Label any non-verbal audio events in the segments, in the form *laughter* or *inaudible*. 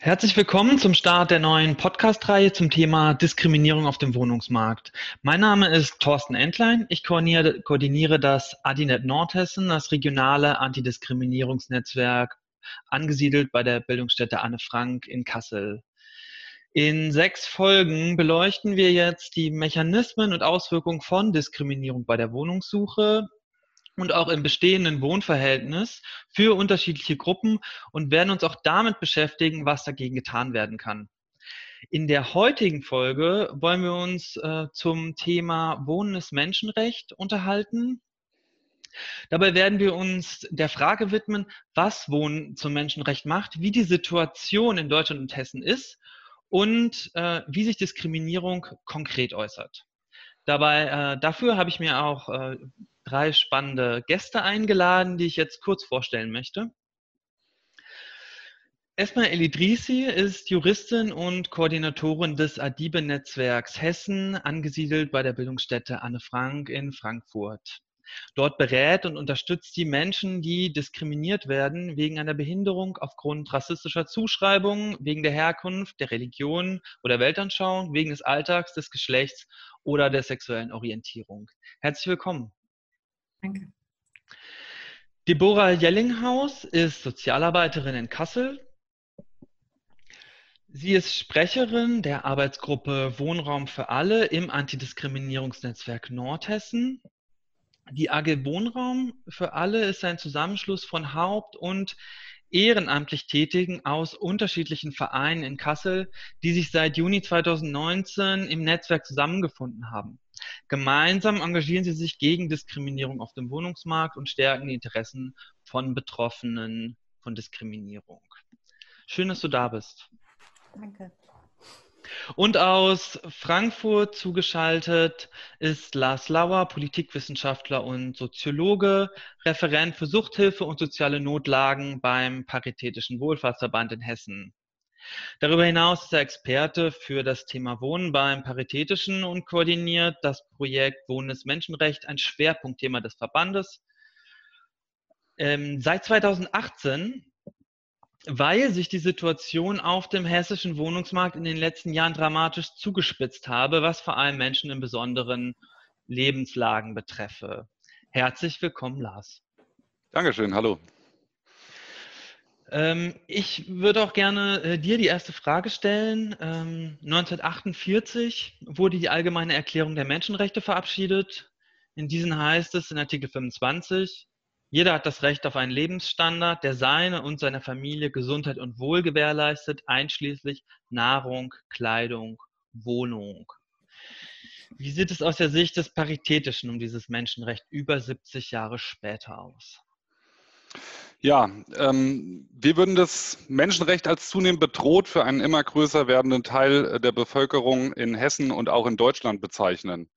Herzlich willkommen zum Start der neuen Podcast-Reihe zum Thema Diskriminierung auf dem Wohnungsmarkt. Mein Name ist Thorsten Entlein. Ich koordiniere, koordiniere das Adinet Nordhessen, das regionale Antidiskriminierungsnetzwerk, angesiedelt bei der Bildungsstätte Anne Frank in Kassel. In sechs Folgen beleuchten wir jetzt die Mechanismen und Auswirkungen von Diskriminierung bei der Wohnungssuche, und auch im bestehenden Wohnverhältnis für unterschiedliche Gruppen und werden uns auch damit beschäftigen, was dagegen getan werden kann. In der heutigen Folge wollen wir uns äh, zum Thema Wohnen ist Menschenrecht unterhalten. Dabei werden wir uns der Frage widmen, was Wohnen zum Menschenrecht macht, wie die Situation in Deutschland und Hessen ist und äh, wie sich Diskriminierung konkret äußert. Dabei, äh, dafür habe ich mir auch äh, drei spannende Gäste eingeladen, die ich jetzt kurz vorstellen möchte. Esma Elidrisi ist Juristin und Koordinatorin des Adibe-Netzwerks Hessen, angesiedelt bei der Bildungsstätte Anne Frank in Frankfurt. Dort berät und unterstützt sie Menschen, die diskriminiert werden wegen einer Behinderung aufgrund rassistischer Zuschreibungen, wegen der Herkunft, der Religion oder Weltanschauung, wegen des Alltags, des Geschlechts oder der sexuellen Orientierung. Herzlich willkommen. Danke. Deborah Jellinghaus ist Sozialarbeiterin in Kassel. Sie ist Sprecherin der Arbeitsgruppe Wohnraum für alle im Antidiskriminierungsnetzwerk Nordhessen. Die AG Wohnraum für alle ist ein Zusammenschluss von Haupt- und ehrenamtlich Tätigen aus unterschiedlichen Vereinen in Kassel, die sich seit Juni 2019 im Netzwerk zusammengefunden haben. Gemeinsam engagieren sie sich gegen Diskriminierung auf dem Wohnungsmarkt und stärken die Interessen von Betroffenen von Diskriminierung. Schön, dass du da bist. Danke. Und aus Frankfurt zugeschaltet ist Lars Lauer, Politikwissenschaftler und Soziologe, Referent für Suchthilfe und soziale Notlagen beim Paritätischen Wohlfahrtsverband in Hessen. Darüber hinaus ist er Experte für das Thema Wohnen beim Paritätischen und koordiniert das Projekt Wohnen ist Menschenrecht, ein Schwerpunktthema des Verbandes. Ähm, seit 2018, weil sich die Situation auf dem hessischen Wohnungsmarkt in den letzten Jahren dramatisch zugespitzt habe, was vor allem Menschen in besonderen Lebenslagen betreffe. Herzlich willkommen, Lars. Dankeschön, hallo. Ähm, ich würde auch gerne äh, dir die erste Frage stellen. Ähm, 1948 wurde die Allgemeine Erklärung der Menschenrechte verabschiedet. In diesen heißt es in Artikel 25, jeder hat das Recht auf einen Lebensstandard, der seine und seiner Familie Gesundheit und Wohl gewährleistet, einschließlich Nahrung, Kleidung, Wohnung. Wie sieht es aus der Sicht des Paritätischen um dieses Menschenrecht über 70 Jahre später aus? Ja, ähm, wir würden das Menschenrecht als zunehmend bedroht für einen immer größer werdenden Teil der Bevölkerung in Hessen und auch in Deutschland bezeichnen.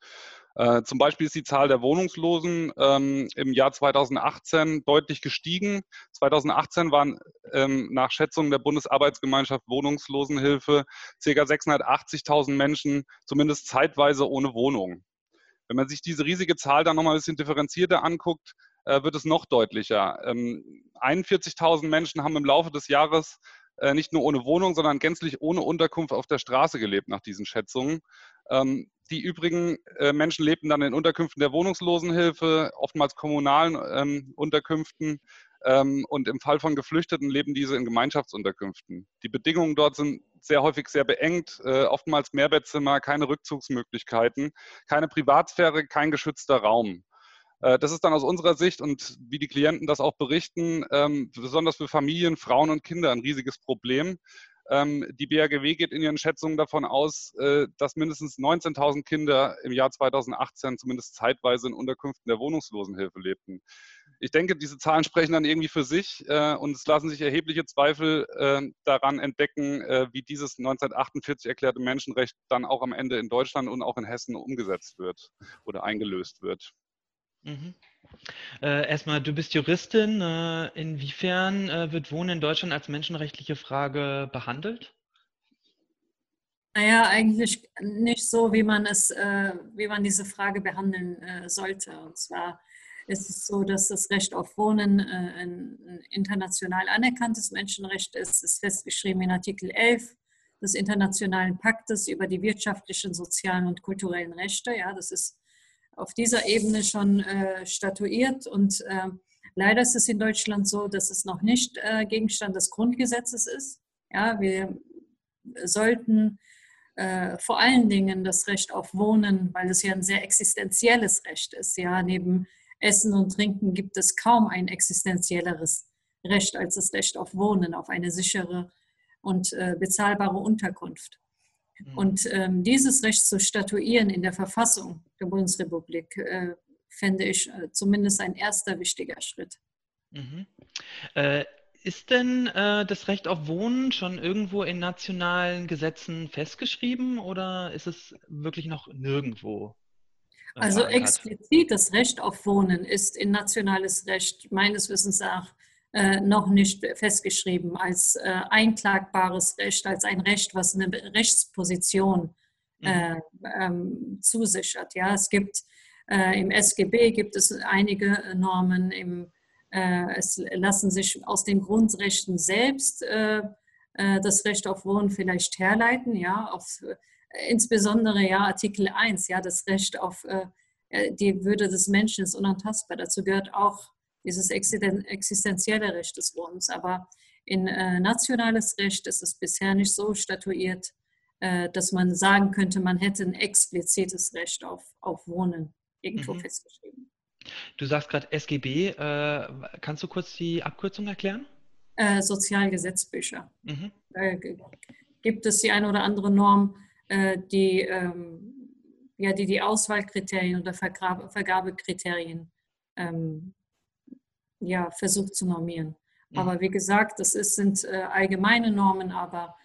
Äh, zum Beispiel ist die Zahl der Wohnungslosen ähm, im Jahr 2018 deutlich gestiegen. 2018 waren ähm, nach Schätzungen der Bundesarbeitsgemeinschaft Wohnungslosenhilfe ca. 680.000 Menschen zumindest zeitweise ohne Wohnung. Wenn man sich diese riesige Zahl dann nochmal ein bisschen differenzierter anguckt, äh, wird es noch deutlicher. 41.000 ähm, Menschen haben im Laufe des Jahres äh, nicht nur ohne Wohnung, sondern gänzlich ohne Unterkunft auf der Straße gelebt nach diesen Schätzungen. Ähm, die übrigen äh, Menschen lebten dann in Unterkünften der Wohnungslosenhilfe, oftmals kommunalen ähm, Unterkünften. und im Fall von Geflüchteten leben diese in Gemeinschaftsunterkünften. Die Bedingungen dort sind sehr häufig sehr beengt, oftmals Mehrbettzimmer, keine Rückzugsmöglichkeiten, keine Privatsphäre, kein geschützter Raum. Äh, das ist dann aus unserer Sicht und wie die Klienten das auch berichten, ähm, besonders für Familien, Frauen und Kinder ein riesiges Problem. Ähm, die BAGW geht in ihren Schätzungen davon aus, äh, dass mindestens 19.000 Kinder im Jahr 2018 zumindest zeitweise in Unterkünften der Wohnungslosenhilfe lebten. Ich denke, diese Zahlen sprechen dann irgendwie für sich äh, und es lassen sich erhebliche Zweifel daran entdecken, wie dieses 1948 erklärte Menschenrecht dann auch am Ende in Deutschland und auch in Hessen umgesetzt wird oder eingelöst wird. Mhm. Äh, erstmal, du bist Juristin. Äh, inwiefern äh, wird Wohnen in Deutschland als menschenrechtliche Frage behandelt? Naja, eigentlich nicht so, wie man es, äh, wie man diese Frage behandeln äh, sollte. Und zwar Es ist so, dass das Recht auf Wohnen äh, ein international anerkanntes Menschenrecht ist. Es ist festgeschrieben in Artikel 11 des Internationalen Paktes über die wirtschaftlichen, sozialen und kulturellen Rechte. Ja, das ist auf dieser Ebene schon äh, statuiert und äh, leider ist es in Deutschland so, dass es noch nicht äh, Gegenstand des Grundgesetzes ist. Ja, wir sollten äh, vor allen Dingen das Recht auf Wohnen, weil es ja ein sehr existenzielles Recht ist. Ja, neben Essen und Trinken gibt es kaum ein existenzielleres Recht als das Recht auf Wohnen, auf eine sichere und äh, bezahlbare Unterkunft. Mhm. Und ähm, dieses Recht zu statuieren in der Verfassung der Bundesrepublik äh, fände ich äh, zumindest ein erster wichtiger Schritt. Mhm. Äh, ist denn äh, das Recht auf Wohnen schon irgendwo in nationalen Gesetzen festgeschrieben oder ist es wirklich noch nirgendwo? Äh, also explizit das Recht auf Wohnen ist in nationales Recht meines Wissens nach noch nicht festgeschrieben als äh, einklagbares Recht, als ein Recht, was eine Rechtsposition mhm. äh, ähm, zusichert. Ja, es gibt äh, im SGB gibt es einige Normen, im, äh, es lassen sich aus den Grundrechten selbst das Recht auf Wohnen vielleicht herleiten, ja, auf, insbesondere ja Artikel 1, ja, das Recht auf die Würde des Menschen ist unantastbar. Dazu gehört auch dieses existenzielle Recht des Wohnens. Aber in äh, nationales Recht ist es bisher nicht so statuiert, äh, dass man sagen könnte, man hätte ein explizites Recht auf, auf Wohnen irgendwo mhm. festgeschrieben. Du sagst gerade SGB. Äh, kannst du kurz die Abkürzung erklären? Äh, Sozialgesetzbücher. Mhm. gibt es die eine oder andere Norm, äh, die, ähm, ja, die die Auswahlkriterien oder Vergabe, Vergabekriterien ähm, ja, versucht zu normieren. Mhm. Aber wie gesagt, das ist, sind äh, allgemeine Normen, aber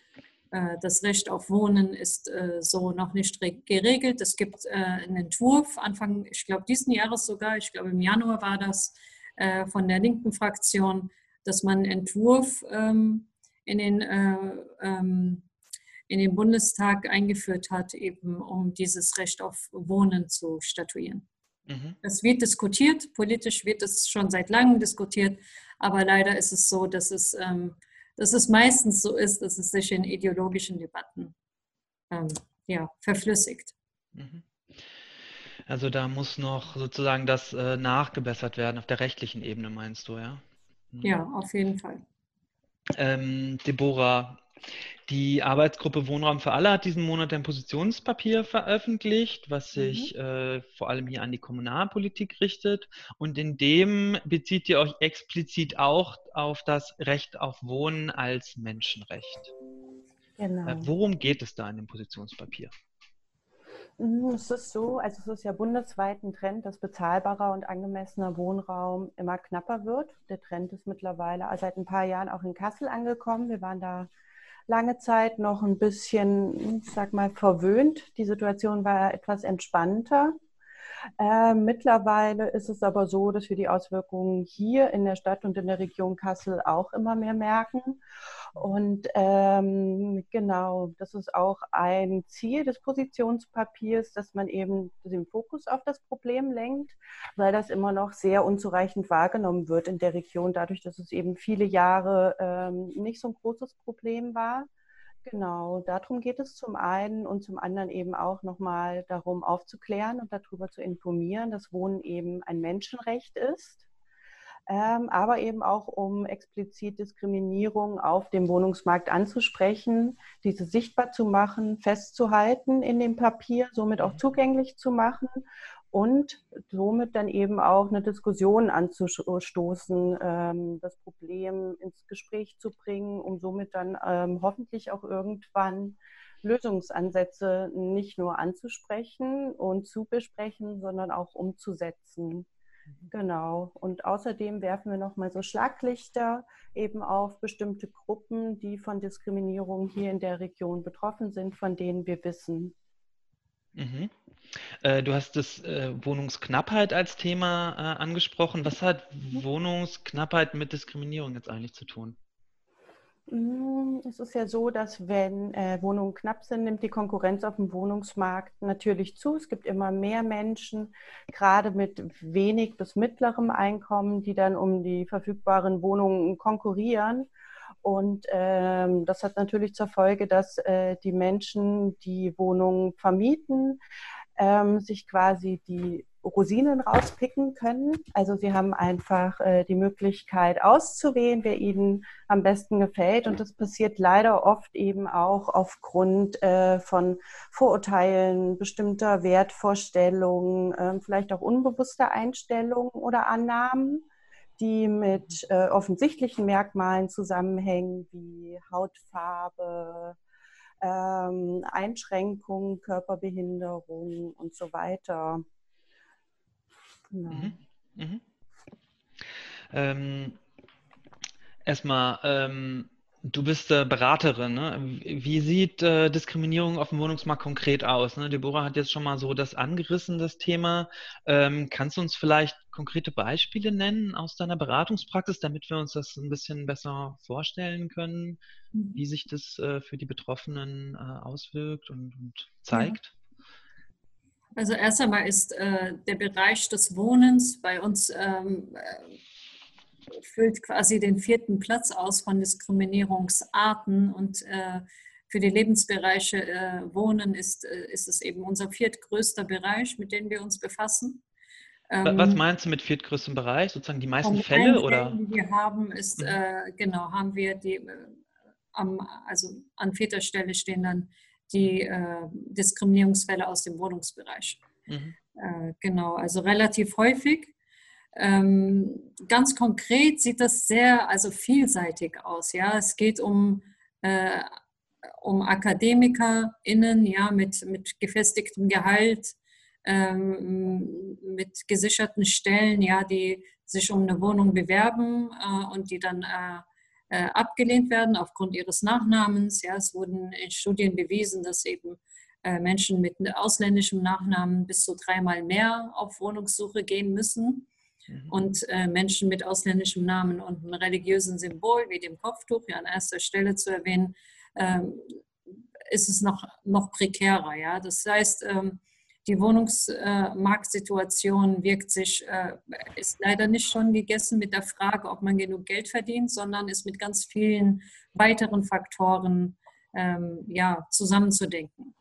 äh, das Recht auf Wohnen ist äh, so noch nicht geregelt. Es gibt äh, einen Entwurf, Anfang, ich glaube, diesen Jahres sogar, ich glaube im Januar war das, äh, von der linken Fraktion, dass man einen Entwurf ähm, in den äh, ähm, in den Bundestag eingeführt hat, eben um dieses Recht auf Wohnen zu statuieren. Mhm. Es wird diskutiert, politisch wird es schon seit langem diskutiert, aber leider ist es so, dass es, ähm, dass es meistens so ist, dass es sich in ideologischen Debatten ähm, ja, verflüssigt. Mhm. Also da muss noch sozusagen das äh, nachgebessert werden auf der rechtlichen Ebene, meinst du, ja? Mhm. Ja, auf jeden Fall. Ähm, Deborah, die Arbeitsgruppe Wohnraum für alle hat diesen Monat ein Positionspapier veröffentlicht, was sich mhm. äh, vor allem hier an die Kommunalpolitik richtet. Und in dem bezieht ihr euch explizit auch auf das Recht auf Wohnen als Menschenrecht. Genau. Äh, worum geht es da in dem Positionspapier? Es ist so, also es ist ja bundesweit ein Trend, dass bezahlbarer und angemessener Wohnraum immer knapper wird. Der Trend ist mittlerweile seit ein paar Jahren auch in Kassel angekommen. Wir waren da lange Zeit noch ein bisschen, ich sag mal, verwöhnt. Die Situation war etwas entspannter. Äh, mittlerweile ist es aber so, dass wir die Auswirkungen hier in der Stadt und in der Region Kassel auch immer mehr merken. Und ähm, genau, das ist auch ein Ziel des Positionspapiers, dass man eben den Fokus auf das Problem lenkt, weil das immer noch sehr unzureichend wahrgenommen wird in der Region, dadurch, dass es eben viele Jahre ähm, nicht so ein großes Problem war. Genau, darum geht es zum einen und zum anderen eben auch nochmal darum aufzuklären und darüber zu informieren, dass Wohnen eben ein Menschenrecht ist ähm, aber eben auch um explizit Diskriminierung auf dem Wohnungsmarkt anzusprechen, diese sichtbar zu machen, festzuhalten in dem Papier, somit auch mhm. zugänglich zu machen und somit dann eben auch eine Diskussion anzustoßen, ähm, das Problem ins Gespräch zu bringen, um somit dann ähm, hoffentlich auch irgendwann Lösungsansätze nicht nur anzusprechen und zu besprechen, sondern auch umzusetzen. Mhm. Genau. Und außerdem werfen wir nochmal so Schlaglichter eben auf bestimmte Gruppen, die von Diskriminierung hier in der Region betroffen sind, von denen wir wissen. Mhm. Äh, du hast das äh, Wohnungsknappheit als Thema äh, angesprochen. Was hat mhm. Wohnungsknappheit mit Diskriminierung jetzt eigentlich zu tun? Mm, es ist ja so, dass wenn äh, Wohnungen knapp sind, nimmt die Konkurrenz auf dem Wohnungsmarkt natürlich zu. Es gibt immer mehr Menschen, gerade mit wenig bis mittlerem Einkommen, die dann um die verfügbaren Wohnungen konkurrieren. Und ähm, das hat natürlich zur Folge, dass äh, die Menschen, die Wohnungen vermieten, ähm, sich quasi die Rosinen rauspicken können. Also sie haben einfach äh, die Möglichkeit auszuwählen, wer ihnen am besten gefällt. Und das passiert leider oft eben auch aufgrund äh, von Vorurteilen, bestimmter Wertvorstellungen, äh, vielleicht auch unbewusster Einstellungen oder Annahmen die mit äh, offensichtlichen Merkmalen zusammenhängen, wie Hautfarbe, ähm, Einschränkungen, Körperbehinderung und so weiter. Genau. Mhm. Mhm. Ähm, erstmal, ähm, du bist äh, Beraterin. Ne? Wie sieht äh, Diskriminierung auf dem Wohnungsmarkt konkret aus? Ne? Deborah hat jetzt schon mal so das angerissen, das Thema. Ähm, kannst du uns vielleicht konkrete Beispiele nennen aus deiner Beratungspraxis, damit wir uns das ein bisschen besser vorstellen können, mhm. wie sich das äh, für die Betroffenen äh, auswirkt und, und zeigt? Ja. Also erst einmal ist äh, der Bereich des Wohnens bei uns ähm, äh, füllt quasi den vierten Platz aus von Diskriminierungsarten und äh, für die Lebensbereiche äh, Wohnen ist, äh, ist es eben unser viertgrößter Bereich, mit dem wir uns befassen. Ähm, Was meinst du mit viertgrößtem Bereich? Sozusagen die meisten Fälle oder? Die wir haben, ist mhm. Äh, genau haben wir die am, also an vierter Stelle stehen dann die äh, Diskriminierungsfälle aus dem Wohnungsbereich. Mhm. Äh, genau, also relativ häufig. Ähm, ganz konkret sieht das sehr also vielseitig aus. Ja, es geht um äh, um AkademikerInnen, ja, mit, mit gefestigtem Gehalt, ähm, mit gesicherten Stellen, ja, die sich um eine Wohnung bewerben äh, und die dann äh, äh, abgelehnt werden aufgrund ihres Nachnamens. Ja, es wurden in Studien bewiesen, dass eben äh, Menschen mit ausländischem Nachnamen bis zu dreimal mehr auf Wohnungssuche gehen müssen. Mhm. Und äh, Menschen mit ausländischem Namen und einem religiösen Symbol wie dem Kopftuch, ja an erster Stelle zu erwähnen, ähm, ist es noch, noch prekärer. Ja? Das heißt, ähm, die Wohnungsmarktsituation wirkt sich, äh, ist leider nicht schon gegessen mit der Frage, ob man genug Geld verdient, sondern ist mit ganz vielen weiteren Faktoren ähm, ja, zusammenzudenken.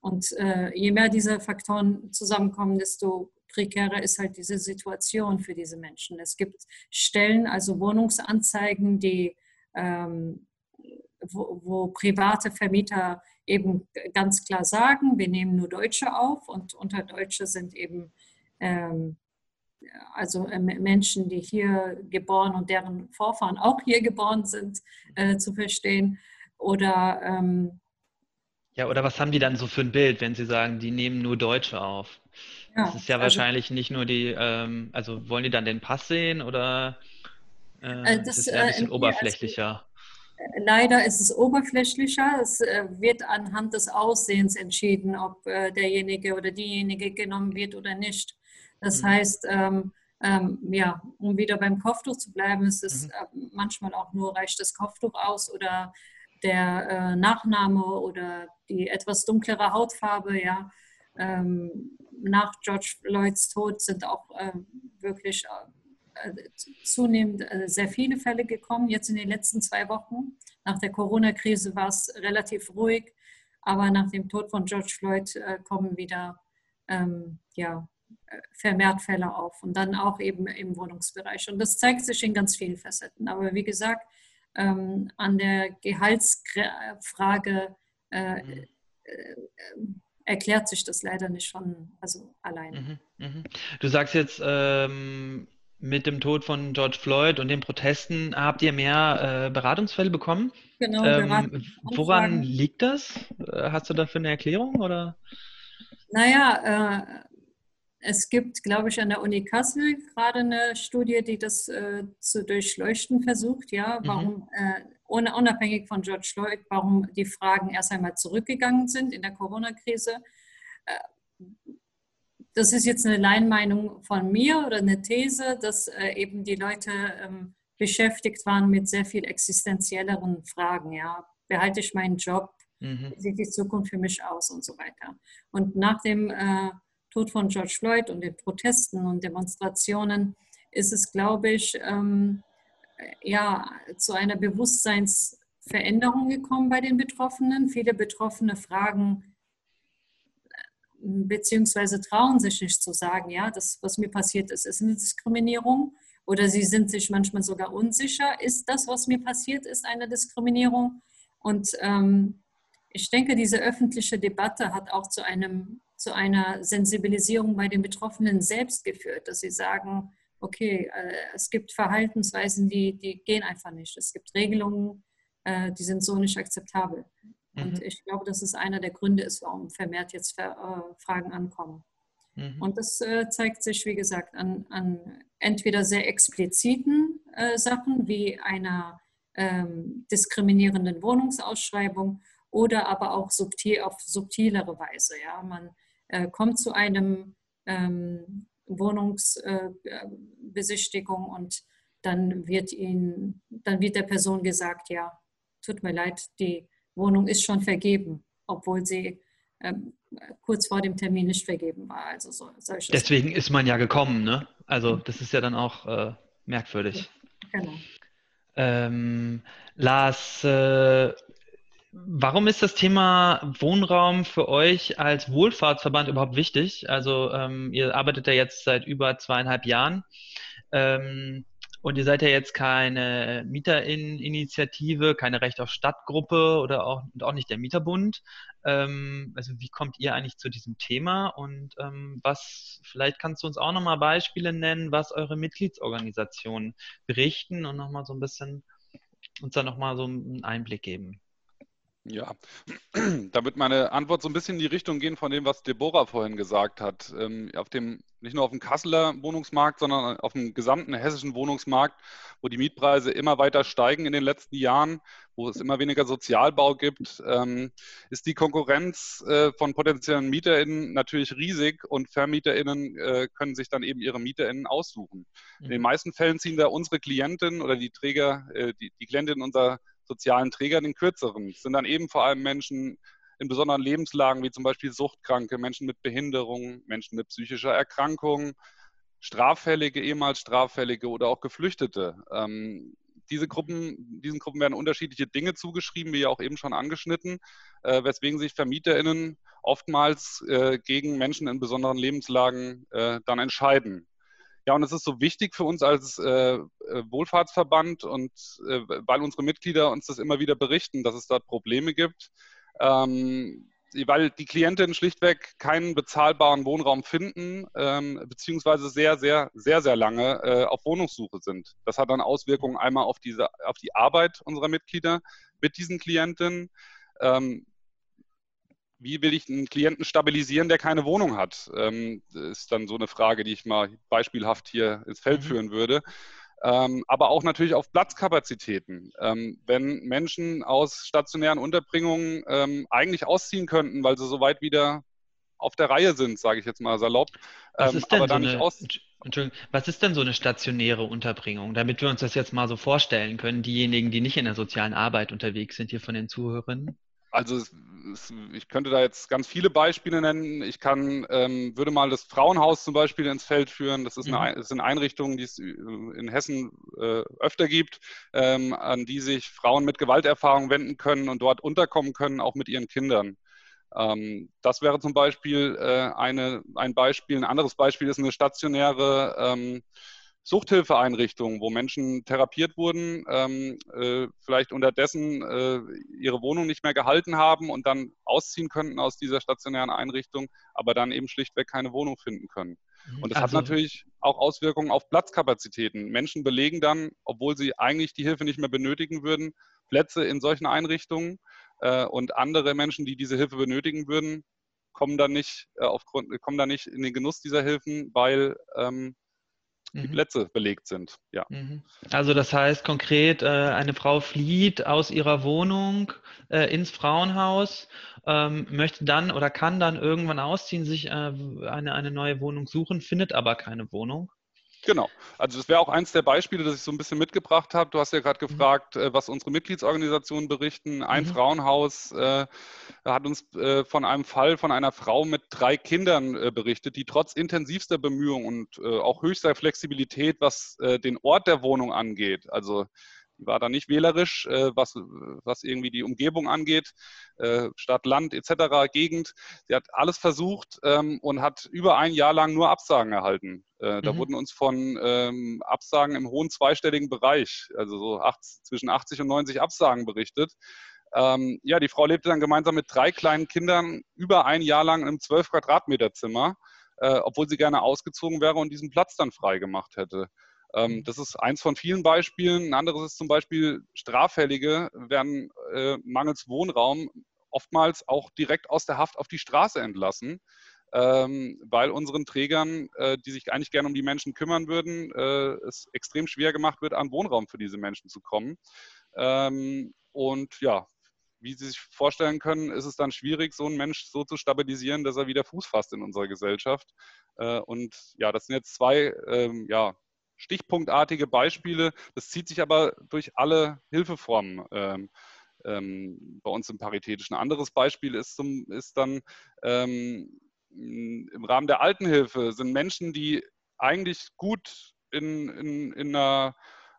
Und äh, je mehr diese Faktoren zusammenkommen, desto prekärer ist halt diese Situation für diese Menschen. Es gibt Stellen, also Wohnungsanzeigen, die, ähm, wo, wo private Vermieter eben ganz klar sagen, wir nehmen nur Deutsche auf und unter Deutsche sind eben ähm, also äh, Menschen, die hier geboren und deren Vorfahren auch hier geboren sind, äh, zu verstehen. Oder ähm, ja, oder was haben die dann so für ein Bild, wenn sie sagen, die nehmen nur Deutsche auf? Ja, das ist ja also, wahrscheinlich nicht nur die, ähm, also wollen die dann den Pass sehen oder äh, äh das, ist ja ein bisschen äh, oberflächlicher? Leider ist es oberflächlicher. Es äh, wird anhand des Aussehens entschieden, ob äh, derjenige oder diejenige genommen wird oder nicht. Das mhm. heißt, ähm, ähm, ja, um wieder beim Kopftuch zu bleiben, ist es mhm. Äh, manchmal auch nur reicht das Kopftuch aus oder der äh, Nachname oder die etwas dunklere Hautfarbe. Ja, ähm, nach George Floyds Tod sind auch äh, wirklich äh, zunehmend äh, sehr viele Fälle gekommen. Jetzt in den letzten zwei Wochen. Nach der Corona-Krise war es relativ ruhig, aber nach dem Tod von George Floyd äh, kommen wieder ähm, ja, vermehrt Fälle auf und dann auch eben im Wohnungsbereich. Und das zeigt sich in ganz vielen Facetten. Aber wie gesagt, ähm, an der Gehaltsfrage äh, mhm. äh, erklärt sich das leider nicht schon also alleine. Mhm, mh. Du sagst jetzt, ähm, mit dem Tod von George Floyd und den Protesten habt ihr mehr äh, Beratungsfälle bekommen. Genau. Ähm, woran liegt das? Äh, hast du dafür eine Erklärung oder? Naja, äh, es gibt, glaube ich, an der Uni Kassel gerade eine Studie, die das äh, zu durchleuchten versucht. Ja, mhm. warum mhm. unabhängig von George Floyd, warum die Fragen erst einmal zurückgegangen sind in der Corona-Krise äh, das ist jetzt eine Leinmeinung von mir oder eine These, dass äh, eben die Leute ähm, beschäftigt waren mit sehr viel existenzielleren Fragen. Ja, behalte ich meinen Job? Mhm. Wie sieht die Zukunft für mich aus und so weiter? Und nach dem äh, Tod von George Floyd und den Protesten und Demonstrationen ist es, glaube ich, ähm, ja, zu einer Bewusstseinsveränderung gekommen bei den Betroffenen. Viele Betroffene fragen beziehungsweise trauen sich nicht zu sagen, ja, das, was mir passiert ist, ist eine Diskriminierung. Oder sie sind sich manchmal sogar unsicher, ist das, was mir passiert, ist eine Diskriminierung. Und ähm, ich denke, diese öffentliche Debatte hat auch zu, einem, zu einer Sensibilisierung bei den Betroffenen selbst geführt, dass sie sagen, okay, äh, es gibt Verhaltensweisen, die, die gehen einfach nicht. Es gibt Regelungen, äh, die sind so nicht akzeptabel. Und mhm. ich glaube, dass es einer der Gründe ist, warum vermehrt jetzt äh, Fragen ankommen. Mhm. Und das äh, zeigt sich, wie gesagt, an, an entweder sehr expliziten äh, Sachen wie einer ähm, diskriminierenden Wohnungsausschreibung oder aber auch subtil, auf subtilere Weise. Ja? Man äh, kommt zu einem ähm, Wohnungsbesichtigung äh, und dann wird, ihn, dann wird der Person gesagt, ja, tut mir leid, die Wohnung ist schon vergeben, obwohl sie ähm, kurz vor dem Termin nicht vergeben war. Also so, Deswegen ist man ja gekommen, ne? Also das ist ja dann auch äh, merkwürdig. Genau. Ähm, Lars, äh, warum ist das Thema Wohnraum für euch als Wohlfahrtsverband überhaupt wichtig? Also ähm, ihr arbeitet ja jetzt seit über zweieinhalb Jahren. Ähm, und ihr seid ja jetzt keine Mieterinitiative, keine Recht auf Stadtgruppe oder auch, und auch nicht der Mieterbund. Ähm, also wie kommt ihr eigentlich zu diesem Thema und ähm, was, vielleicht kannst du uns auch nochmal Beispiele nennen, was eure Mitgliedsorganisationen berichten und nochmal so ein bisschen uns da nochmal so einen Einblick geben. Ja, *clears throat* da wird meine Antwort so ein bisschen in die Richtung gehen von dem, was Deborah vorhin gesagt hat. Ähm, auf dem, nicht nur auf dem Kasseler Wohnungsmarkt, sondern auf dem gesamten hessischen Wohnungsmarkt, wo die Mietpreise immer weiter steigen in den letzten Jahren, wo es immer weniger Sozialbau gibt, ähm, ist die Konkurrenz äh, von potenziellen MieterInnen natürlich riesig und VermieterInnen äh, können sich dann eben ihre MieterInnen aussuchen. In den mhm. meisten Fällen ziehen da unsere Klientinnen oder die Träger, äh, die, die Klientinnen unserer sozialen Träger den kürzeren. Es sind dann eben vor allem Menschen in besonderen Lebenslagen, wie zum Beispiel Suchtkranke, Menschen mit Behinderung, Menschen mit psychischer Erkrankung, Straffällige, ehemals Straffällige oder auch Geflüchtete. Ähm, diese Gruppen, diesen Gruppen werden unterschiedliche Dinge zugeschrieben, wie ja auch eben schon angeschnitten, äh, weswegen sich VermieterInnen oftmals äh, gegen Menschen in besonderen Lebenslagen äh, dann entscheiden. Ja, und es ist so wichtig für uns als äh, äh, Wohlfahrtsverband und äh, weil unsere Mitglieder uns das immer wieder berichten, dass es dort Probleme gibt, ähm, weil die Klientinnen schlichtweg keinen bezahlbaren Wohnraum finden, ähm, beziehungsweise sehr, sehr, sehr, sehr lange äh, auf Wohnungssuche sind. Das hat dann Auswirkungen einmal auf, diese, auf die Arbeit unserer Mitglieder mit diesen Klientinnen. Ähm, wie will ich einen Klienten stabilisieren, der keine Wohnung hat? Ähm, ist dann so eine Frage, die ich mal beispielhaft hier ins Feld mhm. führen würde. Ähm, aber auch natürlich auf Platzkapazitäten. Ähm, wenn Menschen aus stationären Unterbringungen ähm, eigentlich ausziehen könnten, weil sie so weit wieder auf der Reihe sind, sage ich jetzt mal salopp. Was ähm, ist denn so eine, Entschuldigung, was ist denn so eine stationäre Unterbringung, damit wir uns das jetzt mal so vorstellen können, diejenigen, die nicht in der sozialen Arbeit unterwegs sind, hier von den Zuhörern? Also es, es, ich könnte da jetzt ganz viele Beispiele nennen. Ich kann, ähm, würde mal das Frauenhaus zum Beispiel ins Feld führen. Das, ist eine, mhm. das sind Einrichtungen, die es äh, in Hessen äh, öfter gibt, ähm, an die sich Frauen mit Gewalterfahrung wenden können und dort unterkommen können, auch mit ihren Kindern. Ähm, das wäre zum Beispiel äh, eine, ein Beispiel. Ein anderes Beispiel ist eine stationäre ähm, Suchthilfeeinrichtungen, wo Menschen therapiert wurden, ähm, äh, vielleicht unterdessen äh, ihre Wohnung nicht mehr gehalten haben und dann ausziehen könnten aus dieser stationären Einrichtung, aber dann eben schlichtweg keine Wohnung finden können. Mhm. Und das also, hat natürlich auch Auswirkungen auf Platzkapazitäten. Menschen belegen dann, obwohl sie eigentlich die Hilfe nicht mehr benötigen würden, Plätze in solchen Einrichtungen äh, und andere Menschen, die diese Hilfe benötigen würden, kommen dann nicht äh, aufgrund, kommen dann nicht in den Genuss dieser Hilfen, weil ähm, die mhm. Plätze belegt sind. Ja. Mhm. Also das heißt konkret, äh, eine Frau flieht aus ihrer Wohnung äh, ins Frauenhaus, ähm, möchte dann oder kann dann irgendwann ausziehen, sich äh, eine, eine neue Wohnung suchen, findet aber keine Wohnung. Genau. Also das wäre auch eins der Beispiele, das ich so ein bisschen mitgebracht habe. Du hast ja gerade mhm. gefragt, mhm. was unsere Mitgliedsorganisationen berichten. Ein mhm. Frauenhaus äh, hat uns äh, von einem Fall von einer Frau mit drei Kindern äh, berichtet, die trotz intensivster Bemühungen und äh, auch höchster Flexibilität, was äh, den Ort der Wohnung angeht, also die war da nicht wählerisch, äh, was, was irgendwie die Umgebung angeht, äh, Stadt, Land etc., Gegend. Sie hat alles versucht ähm, und hat über ein Jahr lang nur Absagen erhalten. Äh, da mhm. wurden uns von ähm, Absagen im hohen zweistelligen Bereich, also so acht, zwischen 80 und 90 Absagen berichtet. Ähm, ja, die Frau lebte dann gemeinsam mit drei kleinen Kindern über ein Jahr lang in einem 12 Quadratmeter Zimmer, äh, obwohl sie gerne ausgezogen wäre und diesen Platz dann frei gemacht hätte. Ähm, das ist eins von vielen Beispielen. Ein anderes ist zum Beispiel, Straffällige werden äh, mangels Wohnraum oftmals auch direkt aus der Haft auf die Straße entlassen, ähm, weil unseren Trägern, äh, die sich eigentlich gerne um die Menschen kümmern würden, äh, es extrem schwer gemacht wird, an Wohnraum für diese Menschen zu kommen. Ähm, und ja, wie Sie sich vorstellen können, ist es dann schwierig, so einen Mensch so zu stabilisieren, dass er wieder Fuß fasst in unserer Gesellschaft. Äh, und ja, das sind jetzt zwei ähm, ja, stichpunktartige Beispiele. Das zieht sich aber durch alle Hilfeformen. Ähm, ähm, bei uns im Paritätischen. Ein anderes Beispiel ist, zum, ist dann ähm, im Rahmen der Altenhilfe sind Menschen, die eigentlich gut in, in, in einer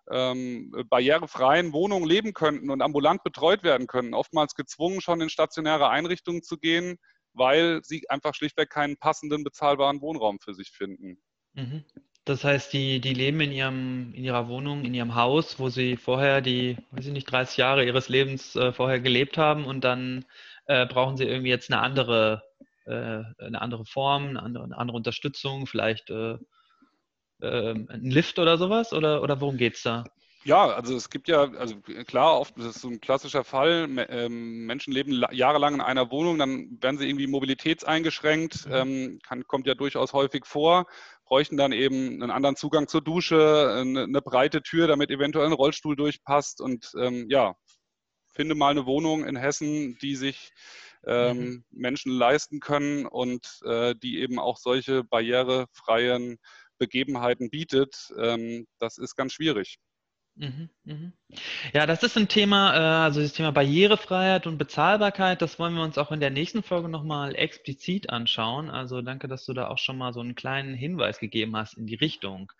ähm, barrierefreien Wohnung leben könnten und ambulant betreut werden können, oftmals gezwungen, schon in stationäre Einrichtungen zu gehen, weil sie einfach schlichtweg keinen passenden, bezahlbaren Wohnraum für sich finden. Mhm. Das heißt, die, die leben in ihrem, in ihrer Wohnung, in ihrem Haus, wo sie vorher die, weiß ich nicht, 30 Jahre ihres Lebens äh, vorher gelebt haben und dann äh, brauchen sie irgendwie jetzt eine andere, äh, eine andere Form, eine andere, eine andere Unterstützung, vielleicht äh, ähm, ein Lift oder sowas? Oder, oder worum geht es da? Ja, also es gibt ja, also klar, oft das ist so ein klassischer Fall, ähm, Menschen leben jahrelang in einer Wohnung, dann werden sie irgendwie mobilitätseingeschränkt, mhm. ähm, kann, kommt ja durchaus häufig vor, bräuchten dann eben einen anderen Zugang zur Dusche, eine, eine breite Tür, damit eventuell ein Rollstuhl durchpasst und ähm, ja, finde mal eine Wohnung in Hessen, die sich ähm, mhm. Menschen leisten können und äh, die eben auch solche barrierefreien Begebenheiten bietet. Ähm, das ist ganz schwierig. Mhm, mhm. Ja, das ist ein Thema, äh, also das Thema Barrierefreiheit und Bezahlbarkeit, das wollen wir uns auch in der nächsten Folge nochmal explizit anschauen. Also danke, dass du da auch schon mal so einen kleinen Hinweis gegeben hast in die Richtung.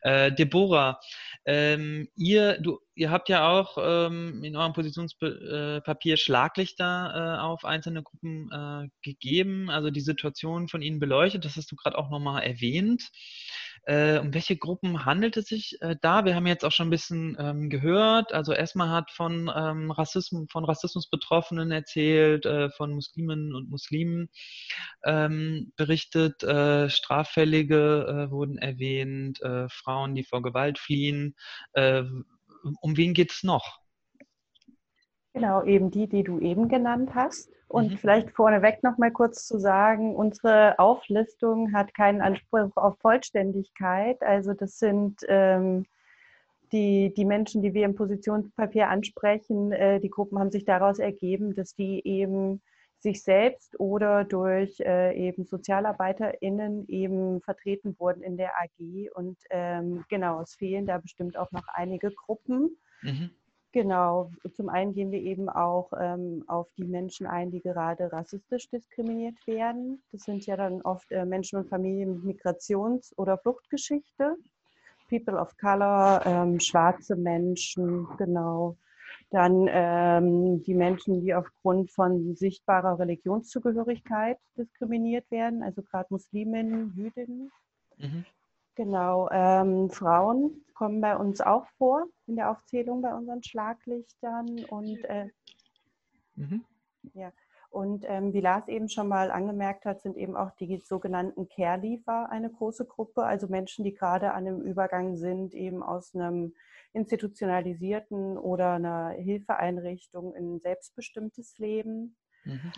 Äh, Deborah, ähm, ihr, du, ihr habt ja auch ähm, in eurem Positionspapier Schlaglichter äh, auf einzelne Gruppen gegeben, also die Situation von ihnen beleuchtet, das hast du gerade auch nochmal erwähnt. Äh, um welche Gruppen handelt es sich da? Wir haben jetzt auch schon ein bisschen ähm, gehört. Also erstmal hat von, ähm, Rassismus, von Rassismus Betroffenen erzählt, äh, von Musliminnen und Muslimen ähm, berichtet. Äh, Straffällige äh, wurden erwähnt, äh, Frauen, die vor Gewalt fliehen. um wen geht es noch? Genau, eben die, die du eben genannt hast. Und mhm. vielleicht vorneweg noch mal kurz zu sagen, unsere Auflistung hat keinen Anspruch auf Vollständigkeit. Also das sind ähm, die, die Menschen, die wir im Positionspapier ansprechen, äh, die Gruppen haben sich daraus ergeben, dass die eben sich selbst oder durch äh, eben SozialarbeiterInnen eben vertreten wurden in der AG. Und ähm, genau, es fehlen da bestimmt auch noch einige Gruppen. Mhm. Genau, zum einen gehen wir eben auch ähm, auf die Menschen ein, die gerade rassistisch diskriminiert werden. Das sind ja dann oft äh, Menschen und Familien mit Migrations- oder Fluchtgeschichte. People of Color, ähm, schwarze Menschen, genau. Dann ähm, die Menschen, die aufgrund von sichtbarer Religionszugehörigkeit diskriminiert werden, also gerade Musliminnen, Jüdinnen. Mhm. Genau, ähm, Frauen kommen bei uns auch vor in der Aufzählung bei unseren Schlaglichtern und äh, mhm. ja. Und ähm, wie Lars eben schon mal angemerkt hat, sind eben auch die sogenannten Care-Liefer eine große Gruppe, also Menschen, die gerade an einem Übergang sind, eben aus einem institutionalisierten oder einer Hilfeeinrichtung in ein selbstbestimmtes Leben. Mhm.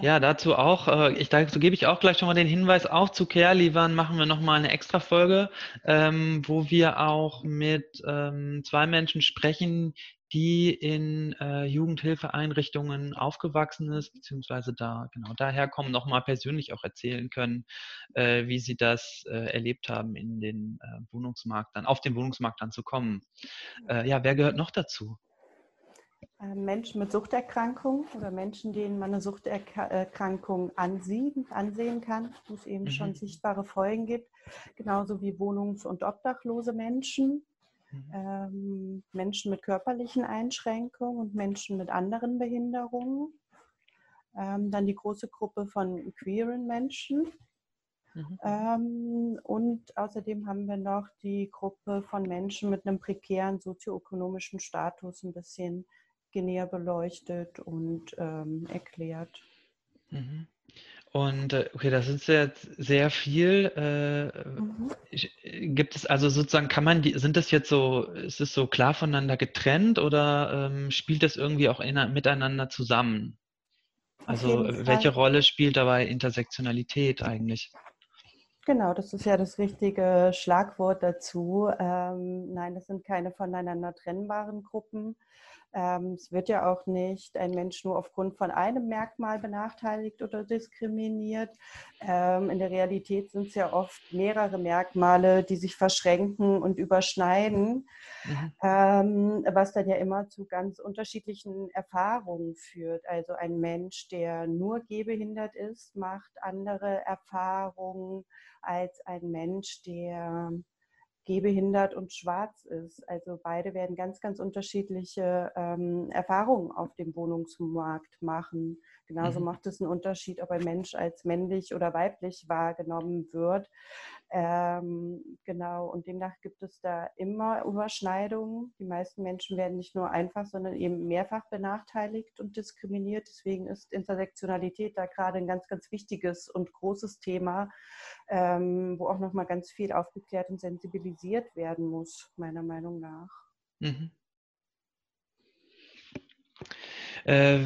Ja, dazu auch, äh, ich, dazu gebe ich auch gleich schon mal den Hinweis, auch zu Care-Liefern machen wir nochmal eine extra Folge, ähm, wo wir auch mit ähm, zwei Menschen sprechen, die in äh, Jugendhilfeeinrichtungen aufgewachsen ist, beziehungsweise da genau daher kommen, nochmal persönlich auch erzählen können, äh, wie sie das äh, erlebt haben, in den äh, Wohnungsmarkt dann, auf den Wohnungsmarkt dann zu kommen. Äh, ja, wer gehört noch dazu? Äh, Menschen mit Suchterkrankungen oder Menschen, denen man eine Suchterkrankung ansehen, ansehen kann, wo es eben mhm. schon sichtbare Folgen gibt, genauso wie wohnungs- und obdachlose Menschen, mhm. ähm, Menschen mit körperlichen Einschränkungen und Menschen mit anderen Behinderungen. Ähm, dann die große Gruppe von queeren Menschen. Mhm. Ähm, und außerdem haben wir noch die Gruppe von Menschen mit einem prekären sozioökonomischen Status ein bisschen näher beleuchtet und ähm, erklärt. Mhm. Und äh, okay, das ist jetzt sehr viel. Äh, mhm. Gibt es also sozusagen, kann man die, sind das jetzt so, ist es so klar voneinander getrennt oder ähm, spielt das irgendwie auch in, miteinander zusammen? Also welche Rolle spielt dabei Intersektionalität eigentlich? Genau, das ist ja das richtige Schlagwort dazu. Ähm, nein, das sind keine voneinander trennbaren Gruppen. Ähm, es wird ja auch nicht ein Mensch nur aufgrund von einem Merkmal benachteiligt oder diskriminiert. Ähm, in der Realität sind es ja oft mehrere Merkmale, die sich verschränken und überschneiden, mhm. ähm, was dann ja immer zu ganz unterschiedlichen Erfahrungen führt. Also ein Mensch, der nur gehbehindert ist, macht andere Erfahrungen als ein Mensch, der gehbehindert und schwarz ist. Also beide werden ganz, ganz unterschiedliche ähm, Erfahrungen auf dem Wohnungsmarkt machen. Genauso mhm. macht es einen Unterschied, ob ein Mensch als männlich oder weiblich wahrgenommen wird. Ähm, genau, und demnach gibt es da immer Überschneidungen. Die meisten Menschen werden nicht nur einfach, sondern eben mehrfach benachteiligt und diskriminiert. Deswegen ist Intersektionalität da gerade ein ganz, ganz wichtiges und großes Thema, ähm, wo auch nochmal ganz viel aufgeklärt und sensibilisiert werden muss, meiner Meinung nach. Mhm. Äh,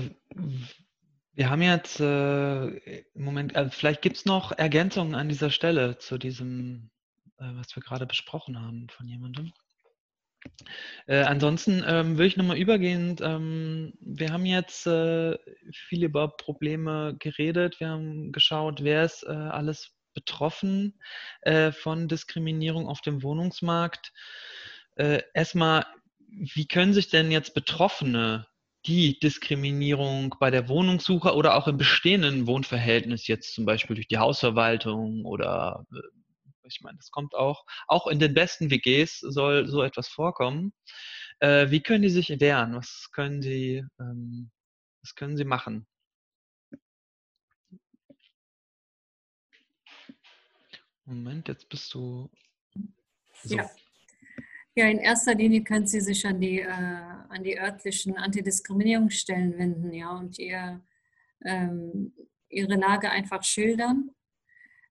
wir haben jetzt äh, im Moment, also vielleicht gibt es noch Ergänzungen an dieser Stelle zu diesem, äh, was wir gerade besprochen haben von jemandem. Äh, ansonsten ähm, würde ich nochmal übergehen. Ähm, wir haben jetzt äh, viel über Probleme geredet. Wir haben geschaut, wer ist äh, alles betroffen äh, von Diskriminierung auf dem Wohnungsmarkt. Äh, erstmal, wie können sich denn jetzt Betroffene die Diskriminierung bei der Wohnungssuche oder auch im bestehenden Wohnverhältnis, jetzt zum Beispiel durch die Hausverwaltung oder äh, ich meine, das kommt auch, auch in den besten WGs soll so etwas vorkommen. Äh, wie können die sich wehren? Was können sie, ähm, was können sie machen? Moment, jetzt bist du. So. Ja. Ja, in erster Linie können Sie sich an die, äh, an die örtlichen Antidiskriminierungsstellen wenden ja, und ihr, ähm, Ihre Lage einfach schildern.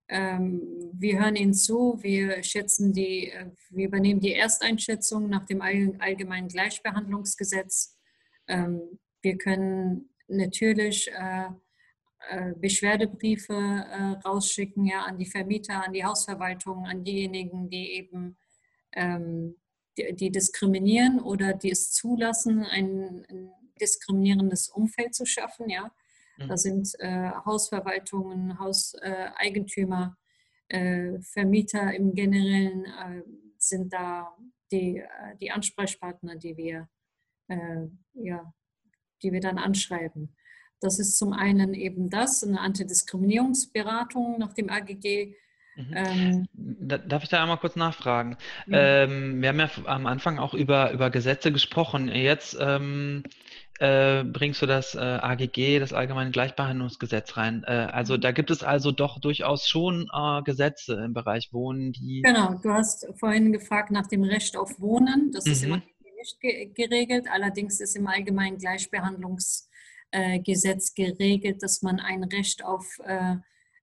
Ähm, wir hören Ihnen zu, wir schätzen die, äh, wir übernehmen die Ersteinschätzung nach dem Allgemeinen Gleichbehandlungsgesetz. Ähm, wir können natürlich äh, äh, Beschwerdebriefe äh, rausschicken ja, an die Vermieter, an die Hausverwaltung, an diejenigen, die eben ähm, die, die diskriminieren oder die es zulassen, ein, ein diskriminierendes Umfeld zu schaffen. Ja? Mhm. Da sind äh, Hausverwaltungen, Hauseigentümer, äh, Vermieter im Generellen äh, sind da die, äh, die Ansprechpartner, die wir, äh, ja, die wir dann anschreiben. Das ist zum einen eben das, eine Antidiskriminierungsberatung nach dem AGG Mhm. Ähm, Darf ich da einmal kurz nachfragen? Ja. Ähm, wir haben ja am Anfang auch über, über Gesetze gesprochen. Jetzt ähm, äh, bringst du das äh, AGG, das Allgemeine Gleichbehandlungsgesetz rein. Äh, also mhm. da gibt es also doch durchaus schon äh, Gesetze im Bereich Wohnen, die. Genau, du hast vorhin gefragt nach dem Recht auf Wohnen. Das mhm. ist immer nicht geregelt. Allerdings ist im Allgemeinen Gleichbehandlungsgesetz äh, geregelt, dass man ein Recht auf äh,